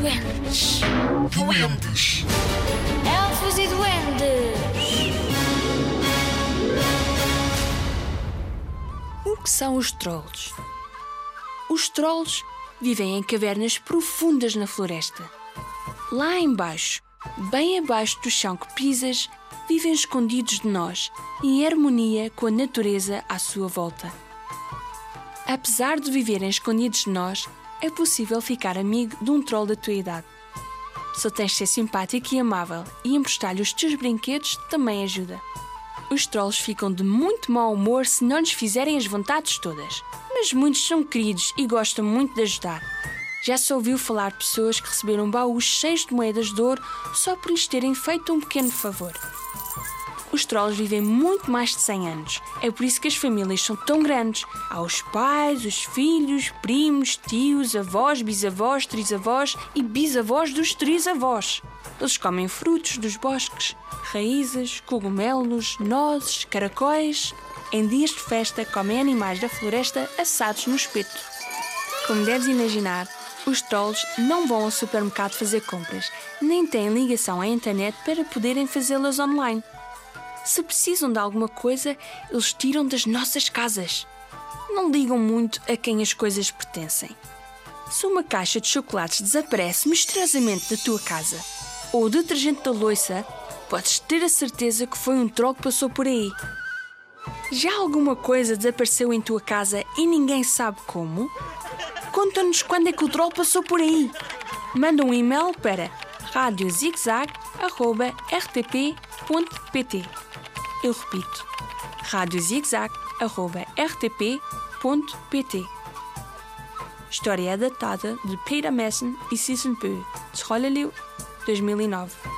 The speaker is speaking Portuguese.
duendes. Duendes. Elfos e duendes. O que são os trolls? Os trolls vivem em cavernas profundas na floresta. Lá embaixo, bem abaixo do chão que pisas, vivem escondidos de nós, em harmonia com a natureza à sua volta. Apesar de viverem escondidos de nós, é possível ficar amigo de um troll da tua idade. Só tens de ser simpático e amável e emprestar-lhe os teus brinquedos também ajuda. Os trolls ficam de muito mau humor se não lhes fizerem as vontades todas, mas muitos são queridos e gostam muito de ajudar. Já se ouviu falar de pessoas que receberam baús cheios de moedas de ouro só por lhes terem feito um pequeno favor. Os trolls vivem muito mais de 100 anos. É por isso que as famílias são tão grandes. Há os pais, os filhos, primos, tios, avós, bisavós, trisavós e bisavós dos trisavós. Eles comem frutos dos bosques, raízes, cogumelos, nozes, caracóis. Em dias de festa, comem animais da floresta assados no espeto. Como deves imaginar, os trolls não vão ao supermercado fazer compras, nem têm ligação à internet para poderem fazê-las online. Se precisam de alguma coisa, eles tiram das nossas casas. Não ligam muito a quem as coisas pertencem. Se uma caixa de chocolates desaparece misteriosamente da tua casa, ou o detergente da loiça, podes ter a certeza que foi um troll que passou por aí. Já alguma coisa desapareceu em tua casa e ninguém sabe como? Conta-nos quando é que o troll passou por aí. Manda um e-mail para radiozigzag.rtp.pt Eu repito, radiozigzag.rtp.pt História adaptada de Peter Messen e Susan Pugh, de Scholleliu, 2009.